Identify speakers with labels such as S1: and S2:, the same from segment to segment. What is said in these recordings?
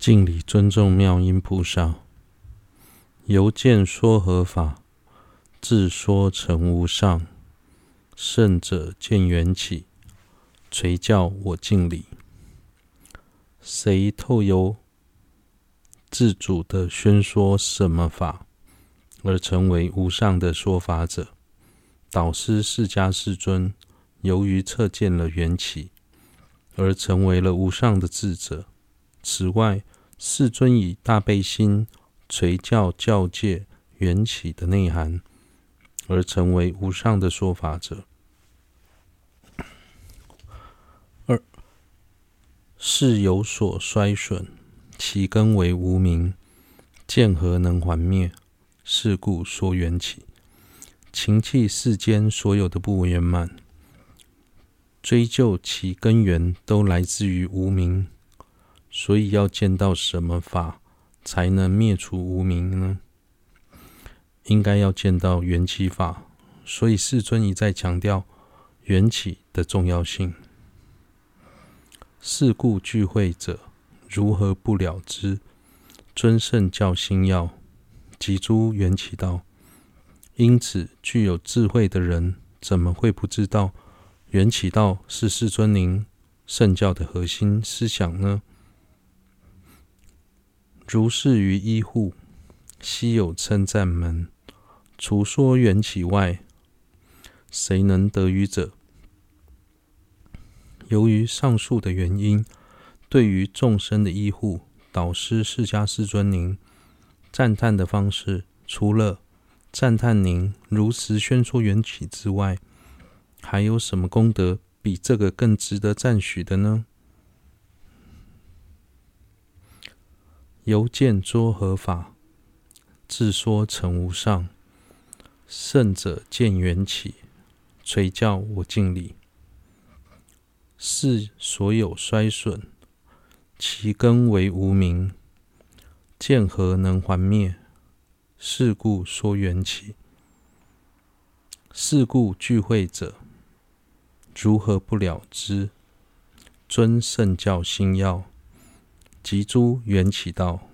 S1: 敬礼尊重妙音菩萨，由见说合法，自说成无上。圣者见缘起，垂教我敬礼。谁透由自主的宣说什么法，而成为无上的说法者？导师释迦世尊，由于测见了缘起，而成为了无上的智者。此外，世尊以大悲心垂教教界缘起的内涵，而成为无上的说法者。二事有所衰损，其根为无明，见何能还灭？是故说缘起。情器世间所有的不圆满，追究其根源，都来自于无明。所以要见到什么法才能灭除无明呢？应该要见到缘起法。所以世尊一再强调缘起的重要性。是故聚会者如何不了知？尊圣教心要，即诸缘起道。因此，具有智慧的人怎么会不知道缘起道是世尊您圣教的核心思想呢？如是于医护，悉有称赞门。除说缘起外，谁能得于者？由于上述的原因，对于众生的医护，导师释迦世尊您赞叹的方式，除了赞叹您如实宣说缘起之外，还有什么功德比这个更值得赞许的呢？由见说合法，自说成无上。圣者见缘起，垂教我敬礼。是所有衰损，其根为无明，见何能还灭？是故说缘起。是故聚会者，如何不了之？尊圣教心要。及诸缘起道，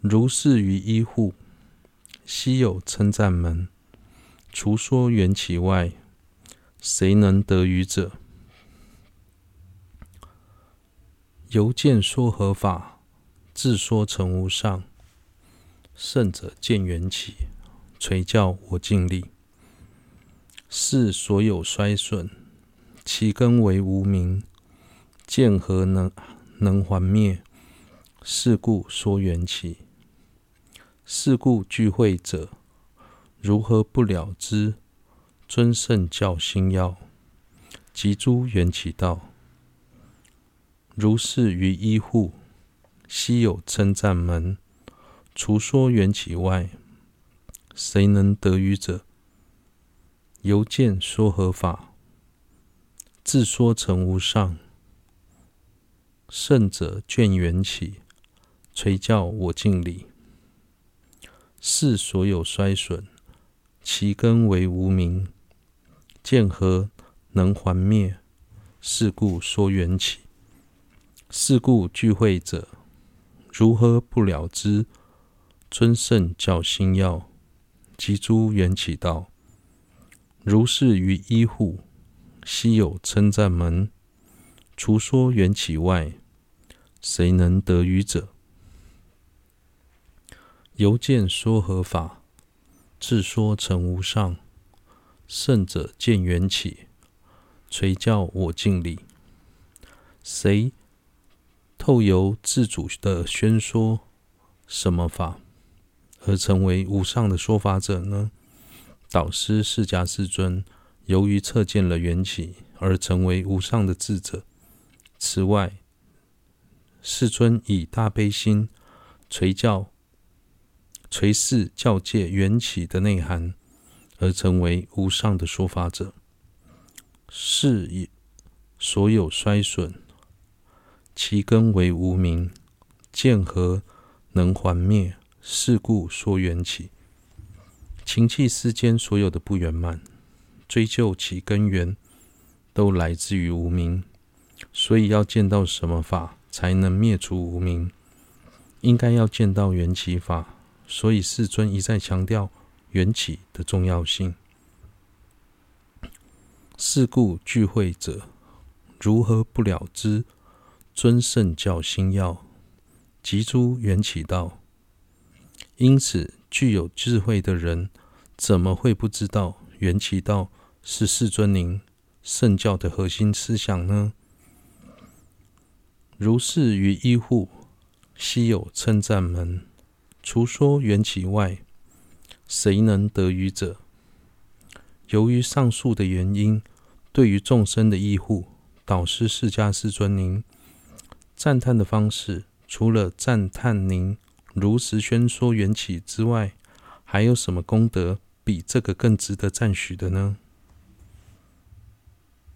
S1: 如是于依护，悉有称赞门。除说缘起外，谁能得于者？由见说合法，自说成无上。圣者见缘起，垂教我尽力。是所有衰损，其根为无明，见何能？能还灭？是故说缘起。是故聚会者，如何不了知？尊圣教心要，集诸缘起道。如是于依护，希有称赞门。除说缘起外，谁能得于者？由见说合法，自说成无上。圣者见缘起，垂教我敬礼。是所有衰损，其根为无明，见何能还灭？是故说缘起。是故具慧者，如何不了之？尊圣教心要，及诸缘起道。如是于依护，希有称赞门。除说缘起外，谁能得于者？由见说合法，自说成无上。圣者见缘起，垂教我敬礼。谁透由自主的宣说什么法，而成为无上的说法者呢？导师释迦世尊，由于测见了缘起，而成为无上的智者。此外，世尊以大悲心垂教、垂示教界缘起的内涵，而成为无上的说法者。是以所有衰损，其根为无明，见何能还灭？是故说缘起。情器世间所有的不圆满，追究其根源，都来自于无明。所以要见到什么法，才能灭除无明，应该要见到缘起法，所以世尊一再强调缘起的重要性。是故聚会者如何不了知尊圣教心要及诸缘起道？因此，具有智慧的人怎么会不知道缘起道是世尊您圣教的核心思想呢？如是于依护，希有称赞门，除说缘起外，谁能得于者？由于上述的原因。对于众生的依护，导师释迦世尊您赞叹的方式，除了赞叹您如实宣说缘起之外，还有什么功德比这个更值得赞许的呢？